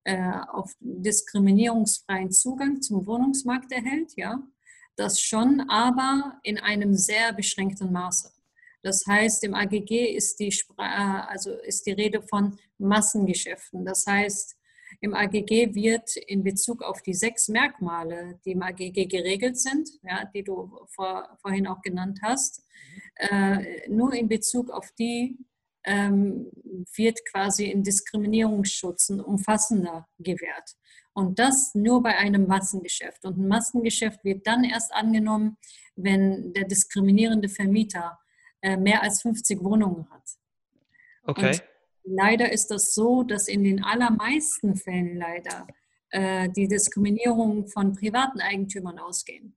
äh, auf diskriminierungsfreien Zugang zum Wohnungsmarkt erhält, ja, das schon, aber in einem sehr beschränkten Maße. Das heißt, im AGG ist die, Spra also ist die Rede von Massengeschäften. Das heißt, Im AGG wird in Bezug auf die sechs Merkmale, die im AGG geregelt sind, ja, die du vor, vorhin auch genannt hast, äh, nur in Bezug auf die ähm, wird quasi in Diskriminierungsschutz umfassender gewährt. Und das nur bei einem Massengeschäft. Und ein Massengeschäft wird dann erst angenommen, wenn der diskriminierende Vermieter äh, mehr als 50 Wohnungen hat. Okay. Und leider ist das so, dass in den allermeisten Fällen leider äh, die Diskriminierung von privaten Eigentümern ausgehen.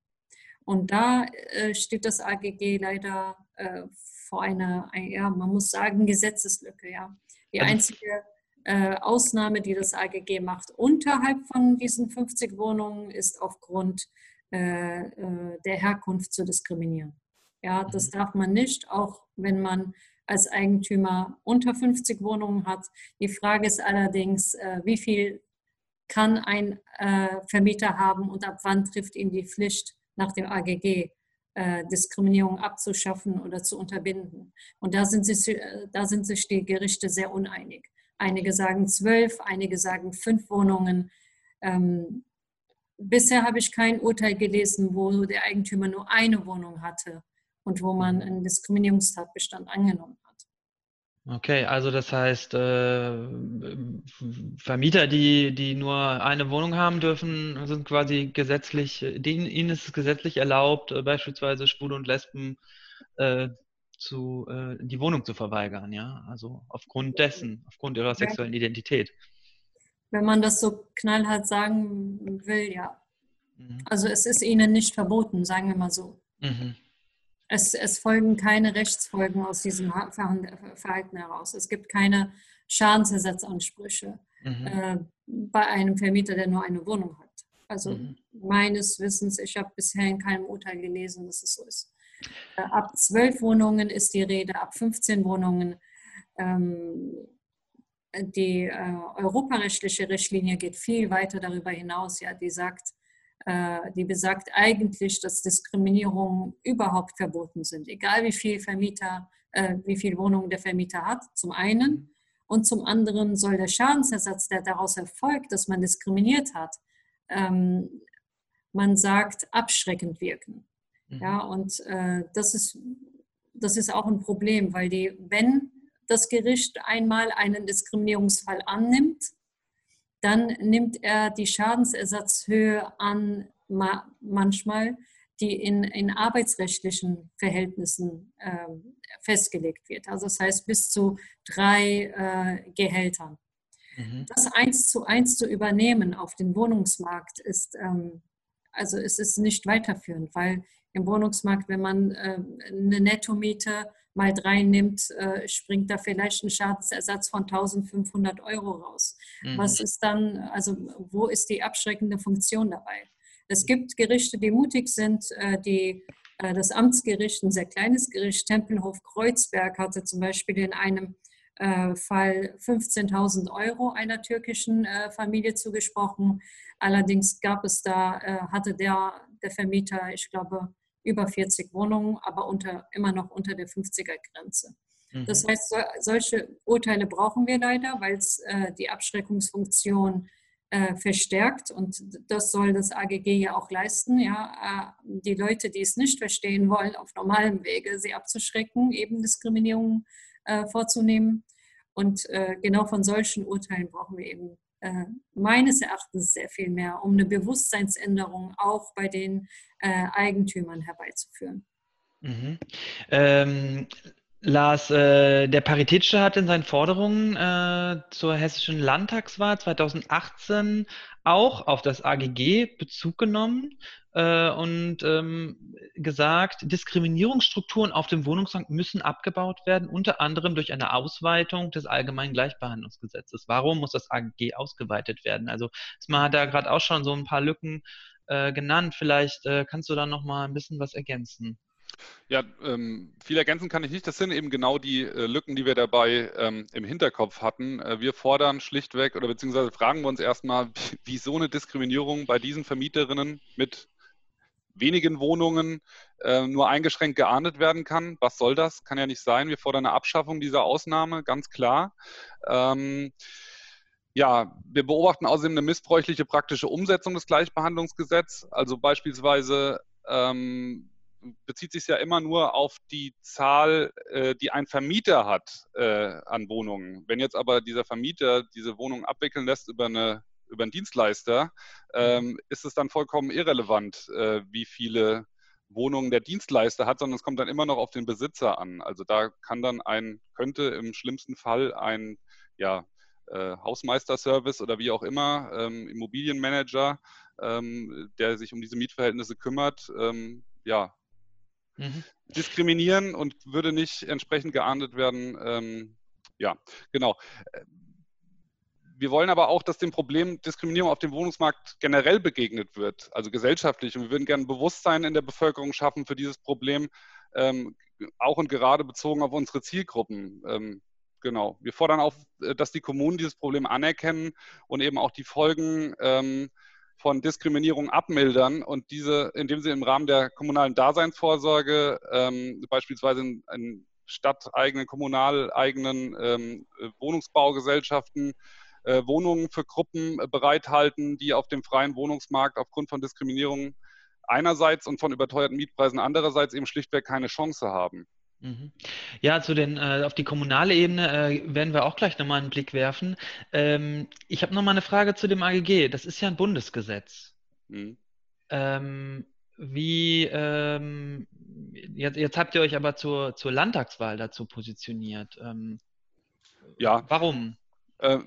Und da äh, steht das AGG leider äh, vor einer, ein, ja, man muss sagen, Gesetzeslücke. Ja. Die einzige äh, Ausnahme, die das AGG macht unterhalb von diesen 50 Wohnungen, ist aufgrund äh, äh, der Herkunft zu diskriminieren. Ja, das mhm. darf man nicht, auch wenn man als Eigentümer unter 50 Wohnungen hat. Die Frage ist allerdings, äh, wie viel kann ein äh, Vermieter haben und ab wann trifft ihn die Pflicht nach dem AGG äh, Diskriminierung abzuschaffen oder zu unterbinden. Und da sind, sich, da sind sich die Gerichte sehr uneinig. Einige sagen zwölf, einige sagen fünf Wohnungen. Ähm, bisher habe ich kein Urteil gelesen, wo der Eigentümer nur eine Wohnung hatte und wo man einen Diskriminierungstatbestand angenommen. Okay, also das heißt, äh, Vermieter, die, die nur eine Wohnung haben dürfen, sind quasi gesetzlich, denen, ihnen ist es gesetzlich erlaubt, äh, beispielsweise Schwule und Lesben äh, zu, äh, die Wohnung zu verweigern, ja? Also aufgrund dessen, aufgrund ihrer sexuellen Identität. Wenn man das so knallhart sagen will, ja. Mhm. Also es ist ihnen nicht verboten, sagen wir mal so. Mhm es, es folgen keine Rechtsfolgen aus diesem Verhalten heraus. Es gibt keine Schadensersatzansprüche mhm. äh, bei einem Vermieter, der nur eine Wohnung hat. Also mhm. meines Wissens, ich habe bisher in keinem Urteil gelesen, dass es so ist. Äh, ab zwölf Wohnungen ist die Rede, ab 15 Wohnungen. Ähm, die äh, europarechtliche Richtlinie geht viel weiter darüber hinaus. Ja, die sagt, die besagt eigentlich, dass Diskriminierungen überhaupt verboten sind, egal wie viel Vermieter, äh, wie viel Wohnungen der Vermieter hat, zum einen. Und zum anderen soll der Schadensersatz, der daraus erfolgt, dass man diskriminiert hat, ähm, man sagt, abschreckend wirken. Mhm. Ja, und äh, das, ist, das ist auch ein Problem, weil die, wenn das Gericht einmal einen Diskriminierungsfall annimmt, dann nimmt er die Schadensersatzhöhe an, manchmal, die in, in arbeitsrechtlichen Verhältnissen äh, festgelegt wird. Also das heißt bis zu drei äh, Gehältern. Mhm. Das eins zu eins zu übernehmen auf den Wohnungsmarkt ist, ähm, also es ist nicht weiterführend, weil im Wohnungsmarkt, wenn man äh, eine Nettomiete mal drei nimmt, äh, springt da vielleicht ein Schadensersatz von 1500 Euro raus. Mhm. Was ist dann, also wo ist die abschreckende Funktion dabei? Es gibt Gerichte, die mutig sind, äh, die äh, das Amtsgericht, ein sehr kleines Gericht, Tempelhof-Kreuzberg, hatte zum Beispiel in einem äh, Fall 15.000 Euro einer türkischen äh, Familie zugesprochen. Allerdings gab es da, äh, hatte der, der Vermieter, ich glaube, über 40 Wohnungen, aber unter, immer noch unter der 50er-Grenze. Mhm. Das heißt, so, solche Urteile brauchen wir leider, weil es äh, die Abschreckungsfunktion äh, verstärkt und das soll das AGG ja auch leisten, ja, äh, die Leute, die es nicht verstehen wollen, auf normalem Wege sie abzuschrecken, eben Diskriminierung äh, vorzunehmen. Und äh, genau von solchen Urteilen brauchen wir eben äh, meines Erachtens sehr viel mehr, um eine Bewusstseinsänderung auch bei den äh, Eigentümern herbeizuführen. Mhm. Ähm, Lars, äh, der Paritätische hat in seinen Forderungen äh, zur hessischen Landtagswahl 2018 auch auf das AGG Bezug genommen äh, und ähm, gesagt, Diskriminierungsstrukturen auf dem Wohnungsmarkt müssen abgebaut werden, unter anderem durch eine Ausweitung des allgemeinen Gleichbehandlungsgesetzes. Warum muss das AGG ausgeweitet werden? Also man hat da gerade auch schon so ein paar Lücken äh, genannt. Vielleicht äh, kannst du da noch mal ein bisschen was ergänzen. Ja, ähm, viel ergänzen kann ich nicht. Das sind eben genau die äh, Lücken, die wir dabei ähm, im Hinterkopf hatten. Äh, wir fordern schlichtweg oder beziehungsweise fragen wir uns erstmal, *laughs* wie so eine Diskriminierung bei diesen Vermieterinnen mit wenigen Wohnungen äh, nur eingeschränkt geahndet werden kann. Was soll das? Kann ja nicht sein. Wir fordern eine Abschaffung dieser Ausnahme, ganz klar. Ähm, ja, wir beobachten außerdem eine missbräuchliche praktische Umsetzung des Gleichbehandlungsgesetzes. Also beispielsweise ähm, bezieht sich ja immer nur auf die Zahl, äh, die ein Vermieter hat äh, an Wohnungen. Wenn jetzt aber dieser Vermieter diese Wohnung abwickeln lässt über, eine, über einen Dienstleister, ähm, ist es dann vollkommen irrelevant, äh, wie viele Wohnungen der Dienstleister hat, sondern es kommt dann immer noch auf den Besitzer an. Also da kann dann ein, könnte im schlimmsten Fall ein ja, äh, Hausmeisterservice oder wie auch immer, ähm, Immobilienmanager, ähm, der sich um diese Mietverhältnisse kümmert, ähm, ja, mhm. diskriminieren und würde nicht entsprechend geahndet werden. Ähm, ja, genau. Wir wollen aber auch, dass dem Problem Diskriminierung auf dem Wohnungsmarkt generell begegnet wird, also gesellschaftlich. Und wir würden gerne Bewusstsein in der Bevölkerung schaffen für dieses Problem, ähm, auch und gerade bezogen auf unsere Zielgruppen. Ähm, genau. Wir fordern auch, äh, dass die Kommunen dieses Problem anerkennen und eben auch die Folgen ähm, von Diskriminierung abmildern und diese, indem sie im Rahmen der kommunalen Daseinsvorsorge ähm, beispielsweise in, in stadteigenen, kommunaleigenen ähm, Wohnungsbaugesellschaften äh, Wohnungen für Gruppen äh, bereithalten, die auf dem freien Wohnungsmarkt aufgrund von Diskriminierung einerseits und von überteuerten Mietpreisen andererseits eben schlichtweg keine Chance haben. Mhm. Ja, zu den, äh, auf die kommunale Ebene äh, werden wir auch gleich nochmal einen Blick werfen. Ähm, ich habe nochmal eine Frage zu dem AGG. Das ist ja ein Bundesgesetz. Mhm. Ähm, wie, ähm, jetzt, jetzt, habt ihr euch aber zur, zur Landtagswahl dazu positioniert. Ähm, ja. Warum? Äh,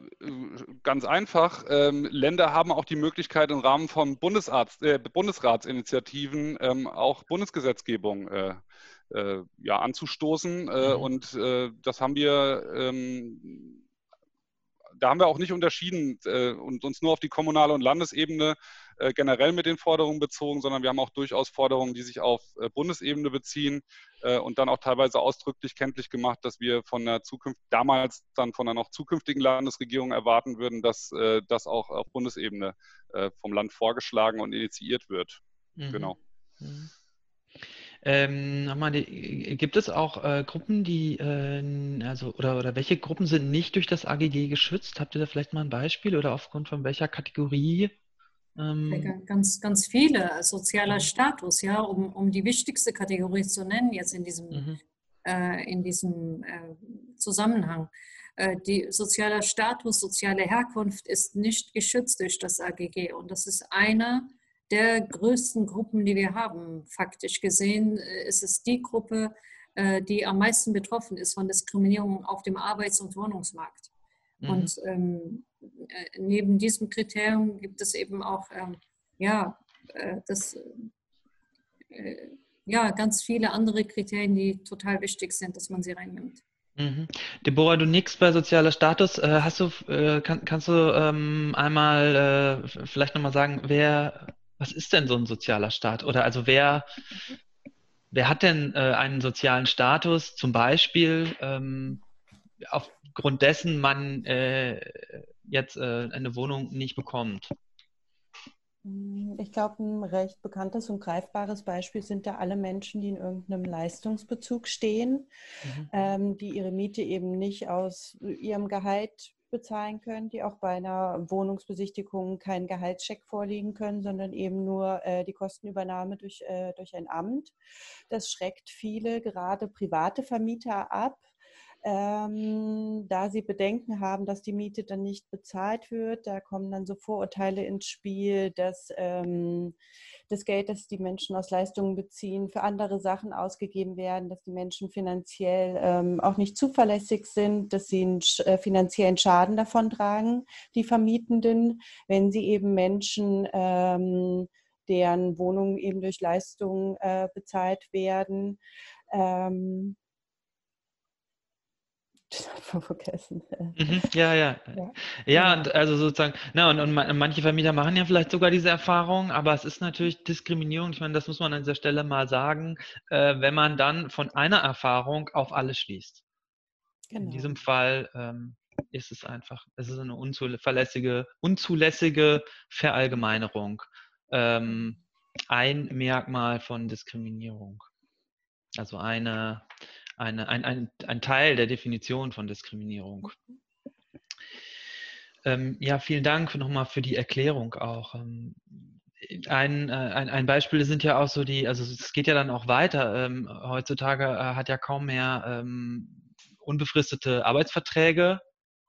ganz einfach. Ähm, Länder haben auch die Möglichkeit, im Rahmen von Bundesarzt, äh, Bundesratsinitiativen ähm, auch Bundesgesetzgebung äh, ja, anzustoßen. Äh, mhm. Und äh, das haben wir, ähm, da haben wir auch nicht unterschieden äh, und uns nur auf die kommunale und Landesebene äh, generell mit den Forderungen bezogen, sondern wir haben auch durchaus Forderungen, die sich auf äh, Bundesebene beziehen und dann auch teilweise ausdrücklich kenntlich gemacht, dass wir von der Zukunft, damals dann von der noch zukünftigen Landesregierung erwarten würden, dass das auch auf Bundesebene vom Land vorgeschlagen und initiiert wird. Mhm. Genau. Mhm. Ähm, nochmal, die, gibt es auch äh, Gruppen, die, äh, also, oder, oder welche Gruppen sind nicht durch das AGG geschützt? Habt ihr da vielleicht mal ein Beispiel oder aufgrund von welcher Kategorie? Ähm? Ganz, ganz viele. Sozialer mhm. Status, ja, um, um die wichtigste Kategorie zu nennen, jetzt in diesem, mhm. äh, in diesem äh, Zusammenhang. Äh, die sozialer Status, soziale Herkunft ist nicht geschützt durch das AGG und das ist einer der größten Gruppen, die wir haben. Faktisch gesehen äh, ist es die Gruppe, äh, die am meisten betroffen ist von Diskriminierung auf dem Arbeits- und Wohnungsmarkt. Mhm. Und ähm, äh, neben diesem Kriterium gibt es eben auch ähm, ja, äh, das, äh, ja, ganz viele andere Kriterien, die total wichtig sind, dass man sie reinnimmt. Mhm. Deborah, du nix bei sozialer Status. Hast du, kann, kannst du ähm, einmal äh, vielleicht nochmal sagen, wer was ist denn so ein sozialer Staat? Oder also wer, wer hat denn äh, einen sozialen Status, zum Beispiel ähm, aufgrund dessen man äh, jetzt äh, eine Wohnung nicht bekommt? Hm, ich glaube, ein recht bekanntes und greifbares Beispiel sind da alle Menschen, die in irgendeinem Leistungsbezug stehen, mhm. ähm, die ihre Miete eben nicht aus ihrem Gehalt bezahlen können, die auch bei einer Wohnungsbesichtigung keinen Gehaltscheck vorlegen können, sondern eben nur äh, die Kostenübernahme durch, äh, durch ein Amt. Das schreckt viele, gerade private Vermieter ab, ähm, da sie Bedenken haben, dass die Miete dann nicht bezahlt wird. Da kommen dann so Vorurteile ins Spiel, dass ähm, das Geld, das die Menschen aus Leistungen beziehen, für andere Sachen ausgegeben werden, dass die Menschen finanziell ähm, auch nicht zuverlässig sind, dass sie einen äh, finanziellen Schaden davon tragen, die Vermietenden, wenn sie eben Menschen ähm, deren Wohnungen eben durch Leistungen äh, bezahlt werden. Ähm, vergessen. Mhm, ja, ja, ja. Ja, und also sozusagen, na, und, und manche Vermieter machen ja vielleicht sogar diese Erfahrung, aber es ist natürlich Diskriminierung. Ich meine, das muss man an dieser Stelle mal sagen, äh, wenn man dann von einer Erfahrung auf alles schließt. Genau. In diesem Fall ähm, ist es einfach, es ist eine unzulässige, unzulässige Verallgemeinerung. Ähm, ein Merkmal von Diskriminierung. Also eine eine, ein, ein, ein Teil der Definition von Diskriminierung. Ähm, ja, vielen Dank nochmal für die Erklärung auch. Ähm, ein, äh, ein, ein Beispiel sind ja auch so die, also es geht ja dann auch weiter. Ähm, heutzutage äh, hat ja kaum mehr ähm, unbefristete Arbeitsverträge.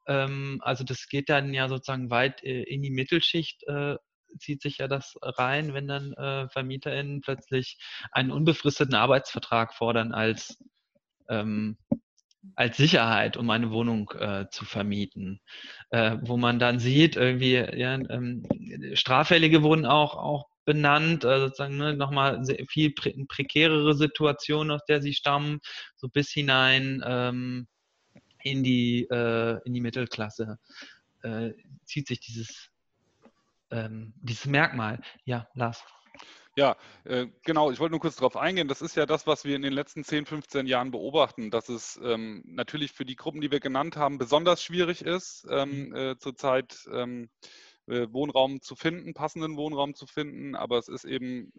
Ähm, also das geht dann ja sozusagen weit äh, in die Mittelschicht, äh, zieht sich ja das rein, wenn dann VermieterInnen plötzlich einen unbefristeten Arbeitsvertrag fordern als ähm, als Sicherheit, um eine Wohnung äh, zu vermieten, äh, wo man dann sieht, irgendwie, ja, ähm, Straffällige wurden auch, auch benannt, also sozusagen ne, nochmal viel pre prekärere Situation, aus der sie stammen, so bis hinein ähm, in, die, äh, in die Mittelklasse äh, zieht sich dieses, ähm, dieses Merkmal. Ja, Lars. Ja, äh, genau. Ich wollte nur kurz darauf eingehen. Das ist ja das, was wir in den letzten 10, 15 Jahren beobachten, dass es ähm, natürlich für die Gruppen, die wir genannt haben, besonders schwierig ist, ähm, mhm. äh, zurzeit ähm, äh, Wohnraum zu finden, passenden Wohnraum zu finden. Aber es ist eben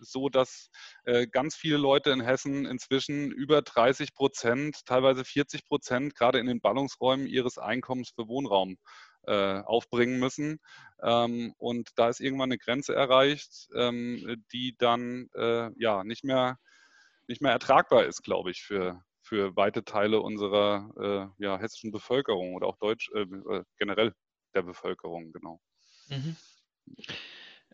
so, dass äh, ganz viele Leute in Hessen inzwischen über 30 Prozent, teilweise 40 Prozent, gerade in den Ballungsräumen ihres Einkommens für Wohnraum aufbringen müssen. Ähm, und da ist irgendwann eine Grenze erreicht, ähm, die dann äh, ja nicht mehr, nicht mehr ertragbar ist, glaube ich, für, für weite Teile unserer äh, ja, hessischen Bevölkerung oder auch Deutsch äh, äh, generell der Bevölkerung, genau. Mhm.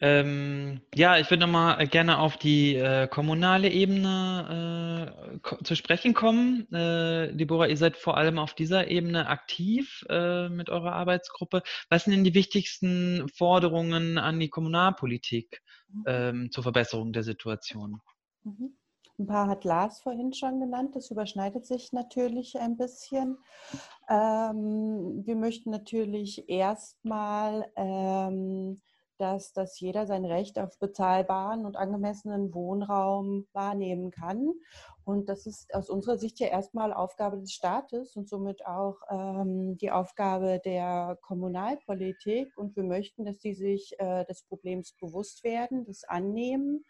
Ähm, ja, ich würde nochmal gerne auf die äh, kommunale Ebene äh, zu sprechen kommen. Äh, Deborah, ihr seid vor allem auf dieser Ebene aktiv äh, mit eurer Arbeitsgruppe. Was sind denn die wichtigsten Forderungen an die Kommunalpolitik mhm. ähm, zur Verbesserung der Situation? Mhm. Ein paar hat Lars vorhin schon genannt, das überschneidet sich natürlich ein bisschen. Ähm, wir möchten natürlich erstmal ähm, dass, dass jeder sein Recht auf bezahlbaren und angemessenen Wohnraum wahrnehmen kann. Und das ist aus unserer Sicht ja erstmal Aufgabe des Staates und somit auch ähm, die Aufgabe der Kommunalpolitik. Und wir möchten, dass sie sich äh, des Problems bewusst werden, das annehmen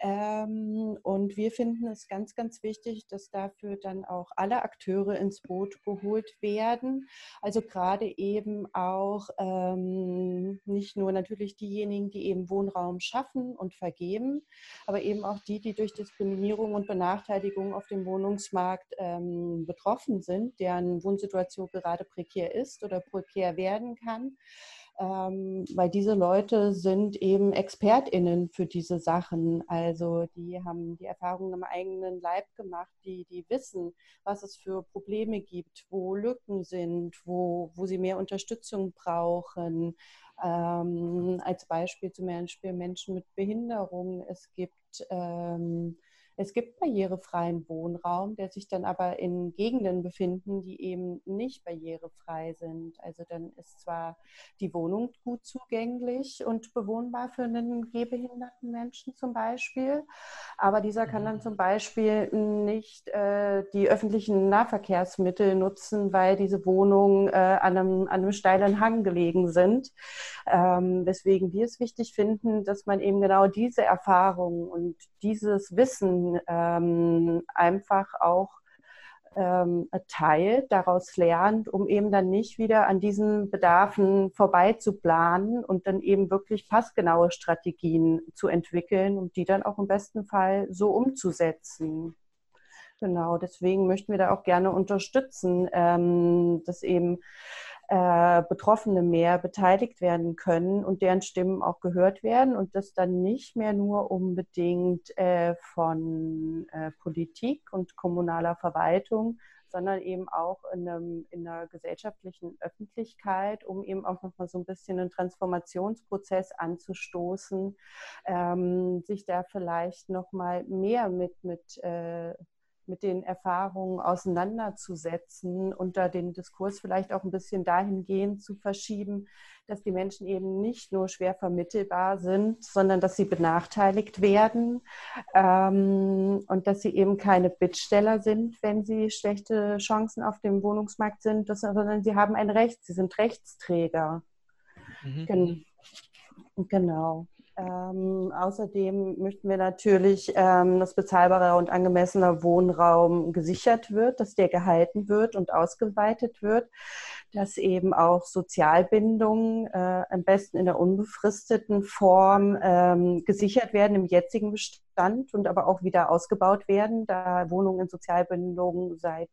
ähm, und wir finden es ganz, ganz wichtig, dass dafür dann auch alle Akteure ins Boot geholt werden. Also gerade eben auch ähm, nicht nur natürlich diejenigen, die eben Wohnraum schaffen und vergeben, aber eben auch die, die durch Diskriminierung und Benachteiligung auf dem Wohnungsmarkt ähm, betroffen sind, deren Wohnsituation gerade prekär ist oder prekär werden kann ähm, weil diese Leute sind eben ExpertInnen für diese Sachen. Also die haben die Erfahrungen im eigenen Leib gemacht, die, die wissen, was es für Probleme gibt, wo Lücken sind, wo, wo sie mehr Unterstützung brauchen. Ähm, als Beispiel zum Beispiel Menschen mit Behinderung. Es gibt ähm, es gibt barrierefreien Wohnraum, der sich dann aber in Gegenden befinden, die eben nicht barrierefrei sind. Also dann ist zwar die Wohnung gut zugänglich und bewohnbar für einen gehbehinderten Menschen zum Beispiel, aber dieser kann dann zum Beispiel nicht äh, die öffentlichen Nahverkehrsmittel nutzen, weil diese Wohnungen äh, an, einem, an einem steilen Hang gelegen sind. Ähm, weswegen wir es wichtig finden, dass man eben genau diese Erfahrungen und dieses Wissen ähm, einfach auch ähm, teilt, daraus lernt, um eben dann nicht wieder an diesen Bedarfen vorbei zu planen und dann eben wirklich passgenaue Strategien zu entwickeln und die dann auch im besten Fall so umzusetzen. Genau, deswegen möchten wir da auch gerne unterstützen, ähm, dass eben äh, Betroffene mehr beteiligt werden können und deren Stimmen auch gehört werden und das dann nicht mehr nur unbedingt äh, von äh, Politik und kommunaler Verwaltung, sondern eben auch in, einem, in einer gesellschaftlichen Öffentlichkeit, um eben auch nochmal so ein bisschen einen Transformationsprozess anzustoßen, ähm, sich da vielleicht nochmal mehr mit, mit äh, mit den Erfahrungen auseinanderzusetzen und da den Diskurs vielleicht auch ein bisschen dahingehend zu verschieben, dass die Menschen eben nicht nur schwer vermittelbar sind, sondern dass sie benachteiligt werden ähm, und dass sie eben keine Bittsteller sind, wenn sie schlechte Chancen auf dem Wohnungsmarkt sind, sondern sie haben ein Recht, sie sind Rechtsträger. Mhm. Gen genau. Ähm, außerdem möchten wir natürlich, ähm, dass bezahlbarer und angemessener Wohnraum gesichert wird, dass der gehalten wird und ausgeweitet wird, dass eben auch Sozialbindungen äh, am besten in der unbefristeten Form ähm, gesichert werden im jetzigen Bestand und aber auch wieder ausgebaut werden, da Wohnungen in Sozialbindungen seit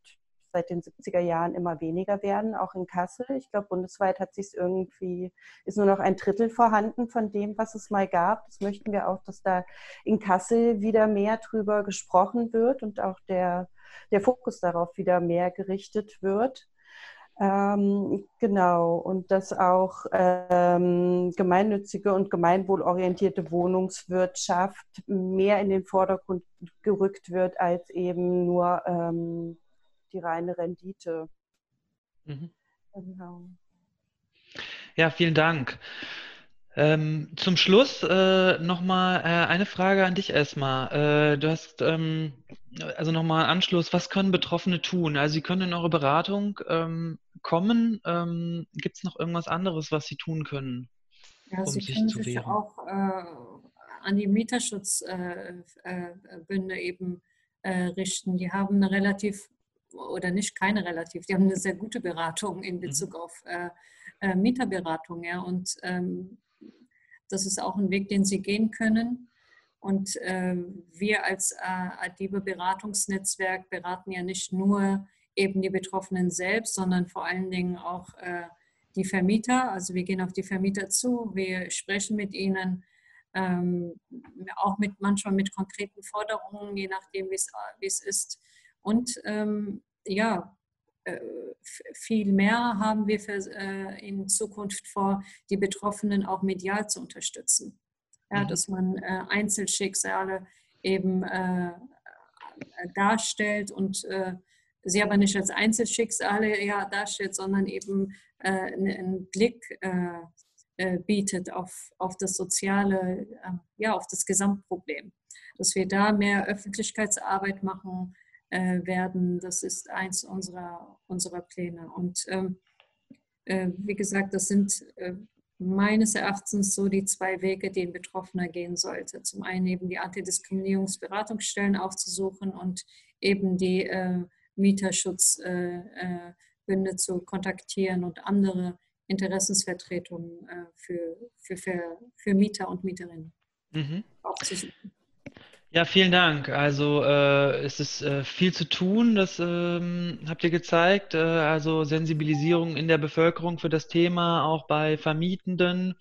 seit den 70er Jahren immer weniger werden, auch in Kassel. Ich glaube, bundesweit hat sich irgendwie, ist nur noch ein Drittel vorhanden von dem, was es mal gab. Das möchten wir auch, dass da in Kassel wieder mehr drüber gesprochen wird und auch der, der Fokus darauf wieder mehr gerichtet wird. Ähm, genau, und dass auch ähm, gemeinnützige und gemeinwohlorientierte Wohnungswirtschaft mehr in den Vordergrund gerückt wird als eben nur ähm, die reine Rendite. Mhm. Genau. Ja, vielen Dank. Ähm, zum Schluss äh, nochmal äh, eine Frage an dich erstmal. Äh, du hast ähm, also nochmal Anschluss, was können Betroffene tun? Also sie können in eure Beratung ähm, kommen. Ähm, Gibt es noch irgendwas anderes, was sie tun können? Ja, um sie sich können sich wehren? auch äh, an die Mieterschutzbünde äh, äh, eben richten. Die haben eine relativ oder nicht keine relativ, die haben eine sehr gute Beratung in Bezug mhm. auf äh, äh, Mieterberatung. Ja, und ähm, das ist auch ein Weg, den sie gehen können. Und äh, wir als äh, Adibe Beratungsnetzwerk beraten ja nicht nur eben die Betroffenen selbst, sondern vor allen Dingen auch äh, die Vermieter. Also wir gehen auf die Vermieter zu, wir sprechen mit ihnen, ähm, auch mit manchmal mit konkreten Forderungen, je nachdem, wie es ist. Und ähm, ja, äh, viel mehr haben wir für, äh, in Zukunft vor, die Betroffenen auch medial zu unterstützen. Ja, mhm. Dass man äh, Einzelschicksale eben äh, darstellt und äh, sie aber nicht als Einzelschicksale ja, darstellt, sondern eben äh, einen Blick bietet auf, auf das soziale, ja, auf das Gesamtproblem. Dass wir da mehr Öffentlichkeitsarbeit machen, äh, werden. Das ist eins unserer, unserer Pläne. Und ähm, äh, wie gesagt, das sind äh, meines Erachtens so die zwei Wege, die ein Betroffener gehen sollte. Zum einen eben die Antidiskriminierungsberatungsstellen aufzusuchen und eben die äh, Mieterschutzbünde äh, zu kontaktieren und andere Interessensvertretungen äh, für, für, für, für Mieter und Mieterinnen mhm. aufzusuchen. Ja, vielen Dank. Also äh, es ist äh, viel zu tun, das ähm, habt ihr gezeigt. Äh, also Sensibilisierung in der Bevölkerung für das Thema, auch bei Vermietenden.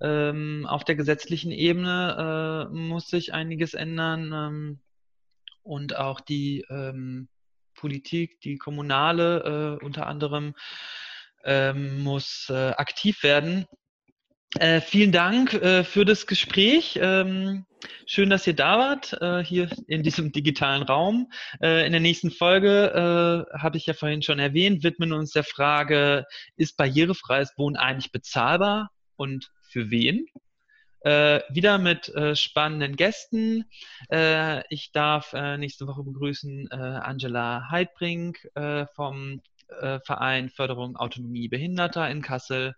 Ähm, auf der gesetzlichen Ebene äh, muss sich einiges ändern ähm, und auch die ähm, Politik, die kommunale äh, unter anderem, ähm, muss äh, aktiv werden äh, vielen Dank äh, für das Gespräch. Ähm, schön, dass ihr da wart, äh, hier in diesem digitalen Raum. Äh, in der nächsten Folge, äh, habe ich ja vorhin schon erwähnt, widmen wir uns der Frage, ist barrierefreies Wohnen eigentlich bezahlbar und für wen? Äh, wieder mit spannenden Gästen. ich darf nächste Woche begrüßen Angela Heidbrink vom Verein Förderung Autonomie Behinderter in Kassel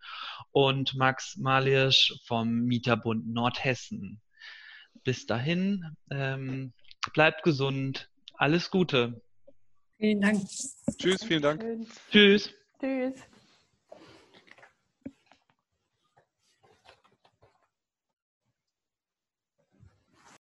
und Max Malirsch vom Mieterbund Nordhessen. Bis dahin, ähm, bleibt gesund, alles Gute. Vielen Dank. Tschüss, vielen Dank. Tschüss. Tschüss.